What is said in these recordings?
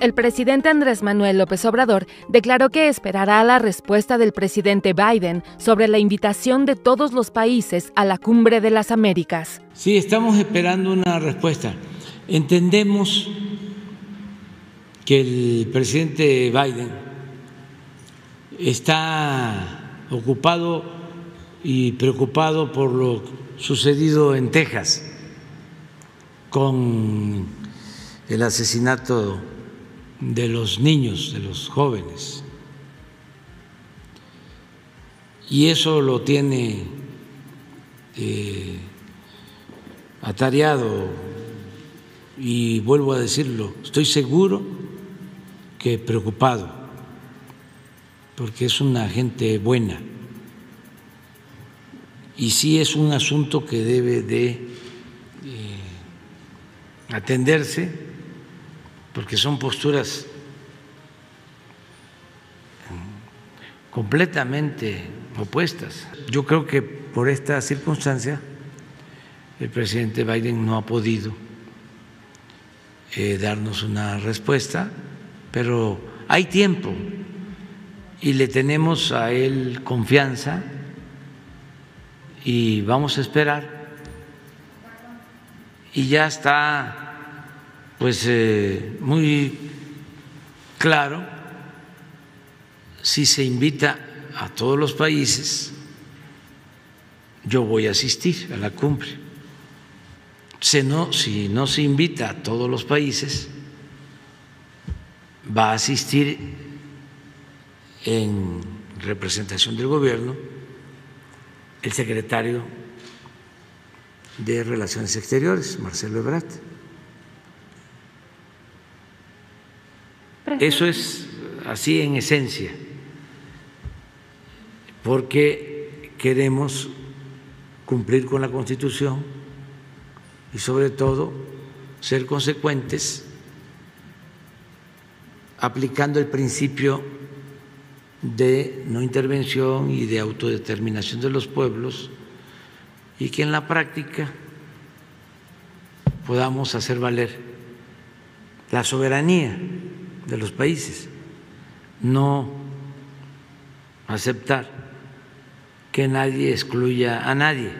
El presidente Andrés Manuel López Obrador declaró que esperará la respuesta del presidente Biden sobre la invitación de todos los países a la cumbre de las Américas. Sí, estamos esperando una respuesta. Entendemos que el presidente Biden está ocupado y preocupado por lo sucedido en Texas con el asesinato de los niños, de los jóvenes. Y eso lo tiene eh, atareado y vuelvo a decirlo, estoy seguro que preocupado, porque es una gente buena. Y sí es un asunto que debe de eh, atenderse porque son posturas completamente opuestas. Yo creo que por esta circunstancia el presidente Biden no ha podido eh, darnos una respuesta, pero hay tiempo y le tenemos a él confianza y vamos a esperar. Y ya está pues eh, muy claro si se invita a todos los países, yo voy a asistir a la cumbre. Si no, si no se invita a todos los países, va a asistir en representación del gobierno el secretario de Relaciones Exteriores, Marcelo Ebrard. Eso es así en esencia, porque queremos cumplir con la Constitución y sobre todo ser consecuentes aplicando el principio de no intervención y de autodeterminación de los pueblos y que en la práctica podamos hacer valer la soberanía de los países, no aceptar que nadie excluya a nadie.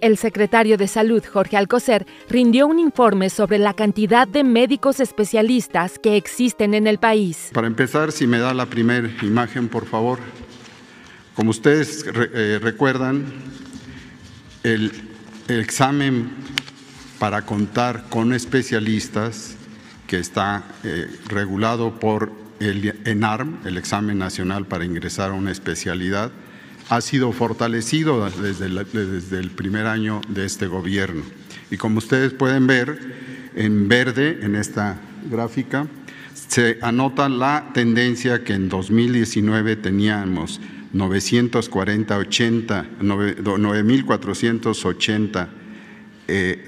El secretario de Salud, Jorge Alcocer, rindió un informe sobre la cantidad de médicos especialistas que existen en el país. Para empezar, si me da la primera imagen, por favor. Como ustedes eh, recuerdan, el examen para contar con especialistas que está eh, regulado por el ENARM, el examen nacional para ingresar a una especialidad, ha sido fortalecido desde, el primer año de este gobierno. Y como ustedes pueden ver, en verde, en esta gráfica, se anota la tendencia que en 2019 teníamos 940, 80, 9.480 eh,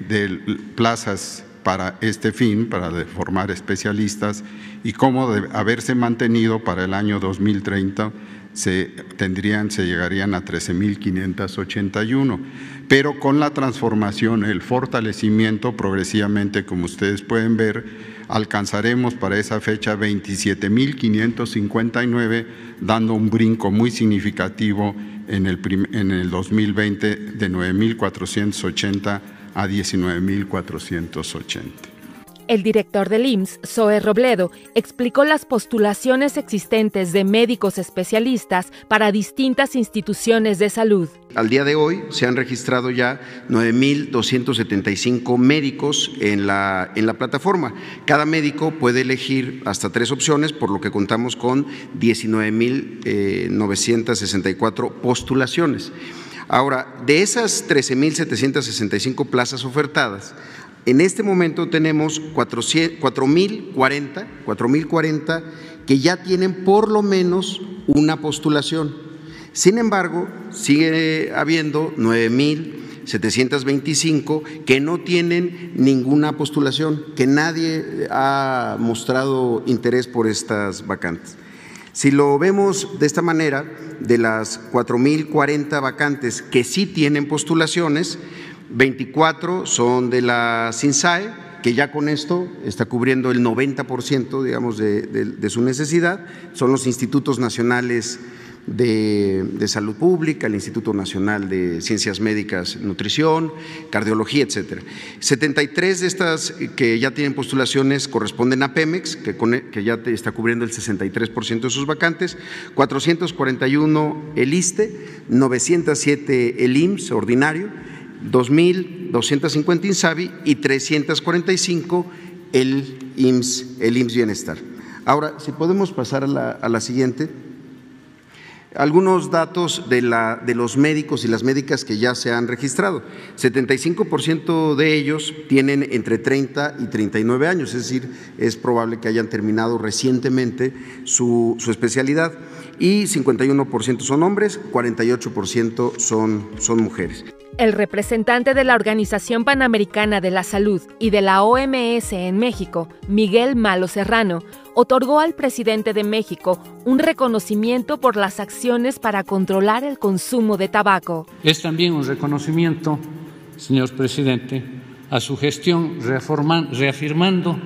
plazas para este fin, para formar especialistas, y cómo haberse mantenido para el año 2030 se tendrían, se llegarían a 13.581. Pero con la transformación, el fortalecimiento, progresivamente, como ustedes pueden ver, alcanzaremos para esa fecha 27.559, dando un brinco muy significativo en el, en el 2020 de 9.480 a 19.480. El director del IMSS, Zoe Robledo, explicó las postulaciones existentes de médicos especialistas para distintas instituciones de salud. Al día de hoy se han registrado ya 9.275 médicos en la, en la plataforma. Cada médico puede elegir hasta tres opciones, por lo que contamos con 19.964 postulaciones. Ahora, de esas 13.765 plazas ofertadas, en este momento tenemos 4.040, que ya tienen por lo menos una postulación. Sin embargo, sigue habiendo 9.725 que no tienen ninguna postulación, que nadie ha mostrado interés por estas vacantes. Si lo vemos de esta manera, de las 4.040 vacantes que sí tienen postulaciones, 24 son de la SINSAE, que ya con esto está cubriendo el 90%, digamos, de, de su necesidad. Son los institutos nacionales de, Salud Pública, el Instituto Nacional de Ciencias Médicas, Nutrición, Cardiología, etcétera. 73 de estas que ya tienen postulaciones corresponden a Pemex, que, que ya está cubriendo el 63% de sus vacantes, 441 el ISTE, 907 el IMSS ordinario, 2.250 INSABI y 345 el IMSS, el IMSS Bienestar. Ahora, si podemos pasar a la siguiente. Algunos datos de, la, de los médicos y las médicas que ya se han registrado. 75% de ellos tienen entre 30 y 39 años, es decir, es probable que hayan terminado recientemente su, especialidad y 51% son hombres, 48% son, son mujeres. El representante de la Organización Panamericana de la Salud y de la OMS en México, Miguel Malo Serrano, otorgó al presidente de México un reconocimiento por las acciones para controlar el consumo de tabaco. Es también un reconocimiento, señor presidente, a su gestión reafirmando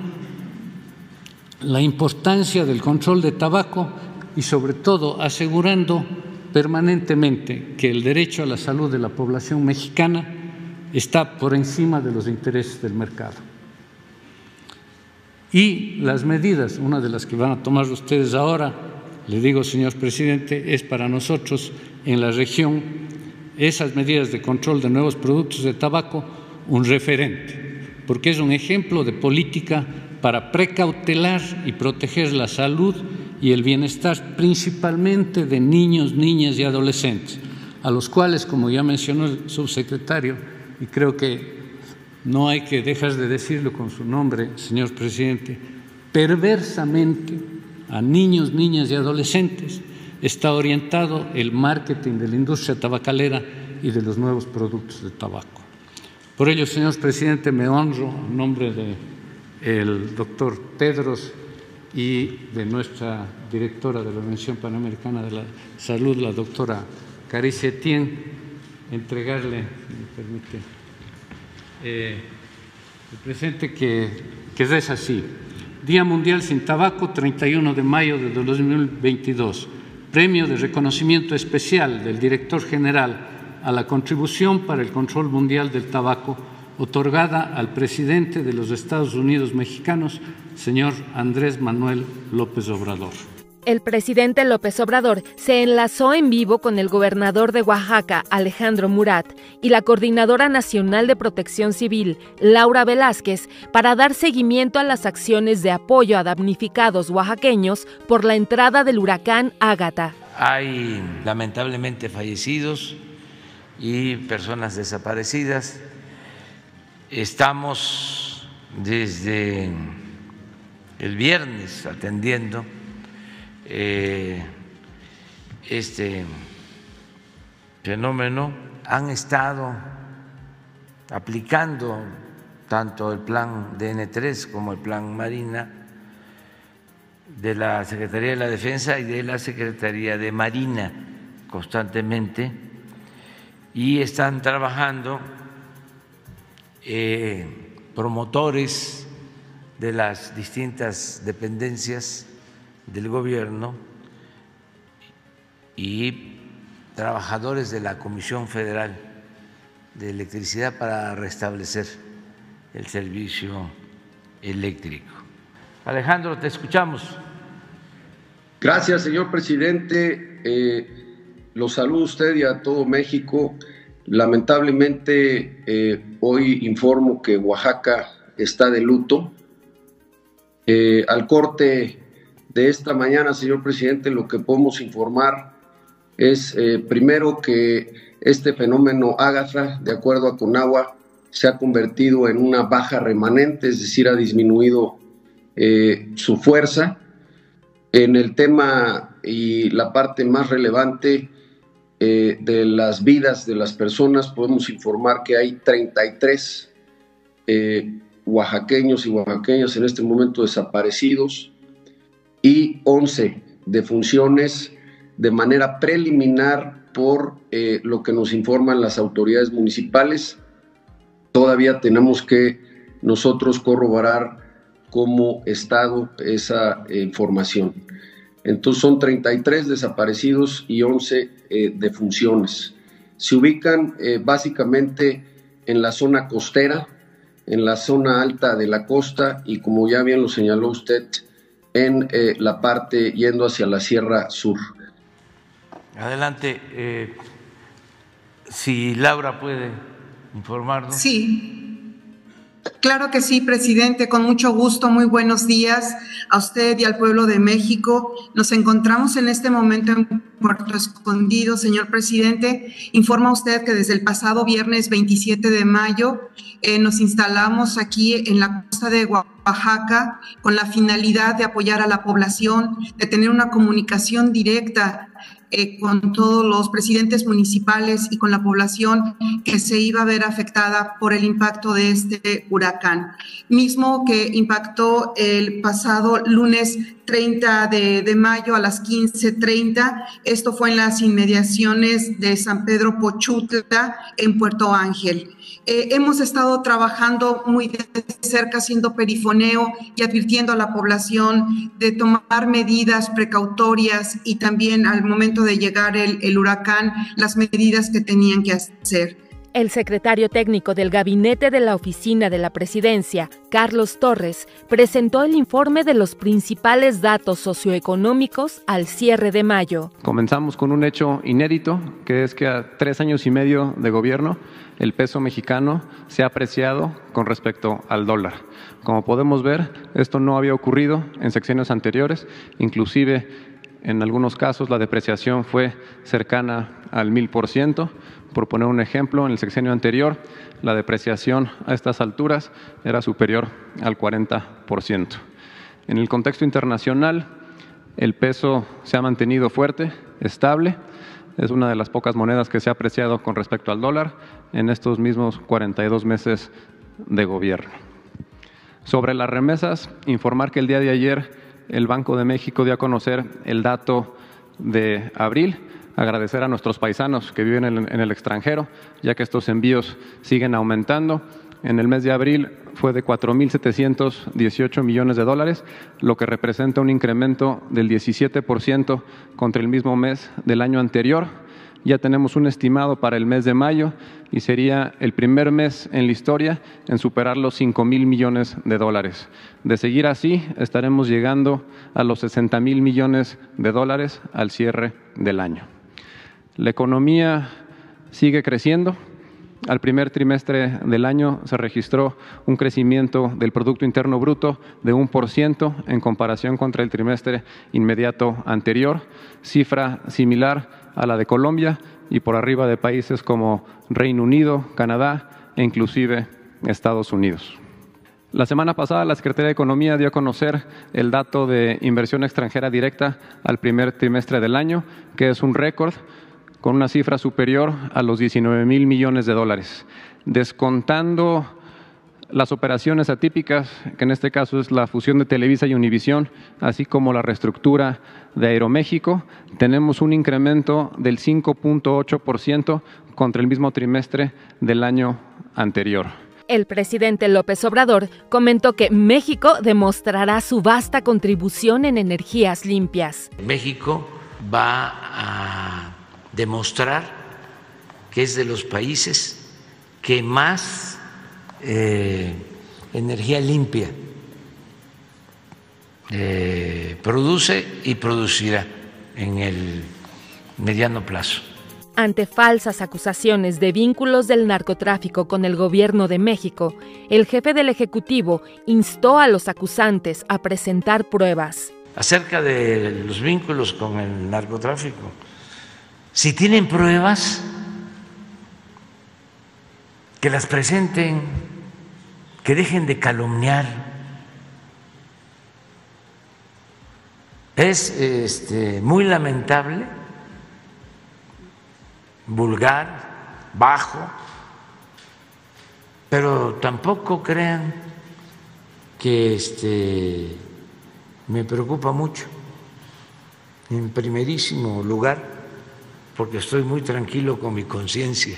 la importancia del control de tabaco y sobre todo asegurando permanentemente que el derecho a la salud de la población mexicana está por encima de los intereses del mercado. Y las medidas, una de las que van a tomar ustedes ahora, le digo, señor presidente, es para nosotros en la región esas medidas de control de nuevos productos de tabaco un referente, porque es un ejemplo de política para precautelar y proteger la salud y el bienestar principalmente de niños, niñas y adolescentes, a los cuales, como ya mencionó el subsecretario, y creo que no hay que dejar de decirlo con su nombre, señor presidente, perversamente a niños, niñas y adolescentes está orientado el marketing de la industria tabacalera y de los nuevos productos de tabaco. Por ello, señor presidente, me honro en nombre del doctor Pedros y de nuestra directora de la Organización Panamericana de la Salud, la doctora Caricia Etienne, entregarle, me permite, eh, el presente que, que es así. Día Mundial sin Tabaco, 31 de mayo de 2022. Premio de reconocimiento especial del director general a la contribución para el control mundial del tabaco otorgada al presidente de los Estados Unidos mexicanos, señor Andrés Manuel López Obrador. El presidente López Obrador se enlazó en vivo con el gobernador de Oaxaca, Alejandro Murat, y la coordinadora nacional de protección civil, Laura Velázquez, para dar seguimiento a las acciones de apoyo a damnificados oaxaqueños por la entrada del huracán Ágata. Hay lamentablemente fallecidos y personas desaparecidas Estamos desde el viernes atendiendo eh, este fenómeno. Han estado aplicando tanto el plan DN3 como el plan Marina de la Secretaría de la Defensa y de la Secretaría de Marina constantemente y están trabajando eh, promotores de las distintas dependencias del gobierno y trabajadores de la Comisión Federal de Electricidad para restablecer el servicio eléctrico. Alejandro, te escuchamos. Gracias, señor presidente. Eh, los saludo a usted y a todo México. Lamentablemente, eh, hoy informo que Oaxaca está de luto. Eh, al corte de esta mañana, señor presidente, lo que podemos informar es eh, primero que este fenómeno Ágatha, de acuerdo a Conagua, se ha convertido en una baja remanente, es decir, ha disminuido su fuerza. En el tema y la parte más relevante, eh, de las vidas de las personas, podemos informar que hay 33 eh, oaxaqueños y oaxaqueñas en este momento desaparecidos y 11 defunciones de manera preliminar por eh, lo que nos informan las autoridades municipales. Todavía tenemos que nosotros corroborar como Estado esa información. Entonces son 33 desaparecidos y 11 eh, defunciones. Se ubican eh, básicamente en la zona costera, en la zona alta de la costa y como ya bien lo señaló usted, en eh, la parte yendo hacia la Sierra Sur. Adelante, eh, si Laura puede informarnos. Sí. Claro que sí, presidente, con mucho gusto. Muy buenos días a usted y al pueblo de México. Nos encontramos en este momento en Puerto Escondido, señor presidente. Informa usted que desde el pasado viernes 27 de mayo eh, nos instalamos aquí en la costa de Oaxaca con la finalidad de apoyar a la población, de tener una comunicación directa eh, con todos los presidentes municipales y con la población que se iba a ver afectada por el impacto de este huracán, mismo que impactó el pasado lunes 30 de, mayo a las 15.30. Esto fue en las inmediaciones de San Pedro Pochutla, en Puerto Ángel. Eh, hemos estado trabajando muy de cerca, haciendo perifoneo y advirtiendo a la población de tomar medidas precautorias y también al momento de llegar el huracán, las medidas que tenían que hacer. El secretario técnico del gabinete de la oficina de la presidencia, Carlos Torres, presentó el informe de los principales datos socioeconómicos al cierre de mayo. Comenzamos con un hecho inédito, que es que a tres años y medio de gobierno, el peso mexicano se ha apreciado con respecto al dólar. Como podemos ver, esto no había ocurrido en secciones anteriores, inclusive en algunos casos la depreciación fue cercana al mil por ciento. Por poner un ejemplo, en el sexenio anterior la depreciación a estas alturas era superior al 40%. En el contexto internacional, el peso se ha mantenido fuerte, estable. Es una de las pocas monedas que se ha apreciado con respecto al dólar en estos mismos 42 meses de gobierno. Sobre las remesas, informar que el día de ayer el Banco de México dio a conocer el dato de abril agradecer a nuestros paisanos que viven en, el extranjero, ya que estos envíos siguen aumentando. En el mes de abril fue de 4.718 millones de dólares, lo que representa un incremento del 17% contra el mismo mes del año anterior. Ya tenemos un estimado para el mes de mayo y sería el primer mes en la historia en superar los 5 mil millones de dólares. De seguir así, estaremos llegando a los 60 mil millones de dólares al cierre del año. La economía sigue creciendo. Al primer trimestre del año se registró un crecimiento del Producto Interno Bruto de un por ciento en comparación contra el trimestre inmediato anterior, cifra similar a la de Colombia y por arriba de países como Reino Unido, Canadá e inclusive Estados Unidos. La semana pasada la Secretaría de Economía dio a conocer el dato de inversión extranjera directa al primer trimestre del año, que es un récord con una cifra superior a los 19 mil millones de dólares, descontando las operaciones atípicas, que en este caso es la fusión de Televisa y Univisión, así como la reestructura de Aeroméxico, tenemos un incremento del 5.8% contra el mismo trimestre del año anterior. El presidente López Obrador comentó que México demostrará su vasta contribución en energías limpias. México va a demostrar que es de los países que más eh, energía limpia eh, produce y producirá en el mediano plazo. Ante falsas acusaciones de vínculos del narcotráfico con el gobierno de México, el jefe del Ejecutivo instó a los acusantes a presentar pruebas. Acerca de los vínculos con el narcotráfico, si tienen pruebas, que las presenten, que dejen de calumniar. Es este, muy lamentable, vulgar, bajo, pero tampoco crean que este, me preocupa mucho. En primerísimo lugar, porque estoy muy tranquilo con mi conciencia,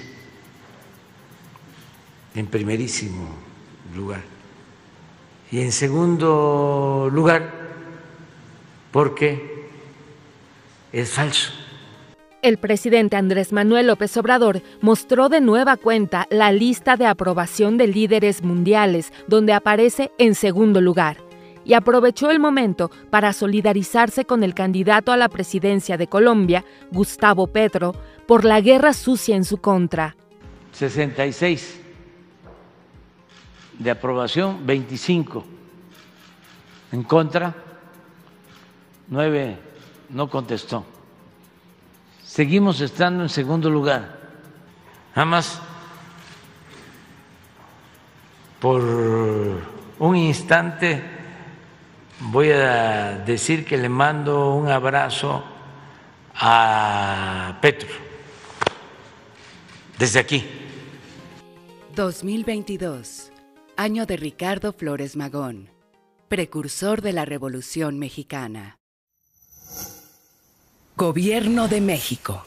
en primerísimo lugar. Y en segundo lugar, porque es falso. El presidente Andrés Manuel López Obrador mostró de nueva cuenta la lista de aprobación de líderes mundiales, donde aparece en segundo lugar, y aprovechó el momento para solidarizarse con el candidato a la presidencia de Colombia, Gustavo Petro, por la guerra sucia en su contra. 66 de aprobación, 25 en contra, 9 no contestó seguimos estando en segundo lugar. Jamás por un instante voy a decir que le mando un abrazo a Petro desde aquí. 2022, año de Ricardo Flores Magón, precursor de la Revolución Mexicana. Gobierno de México.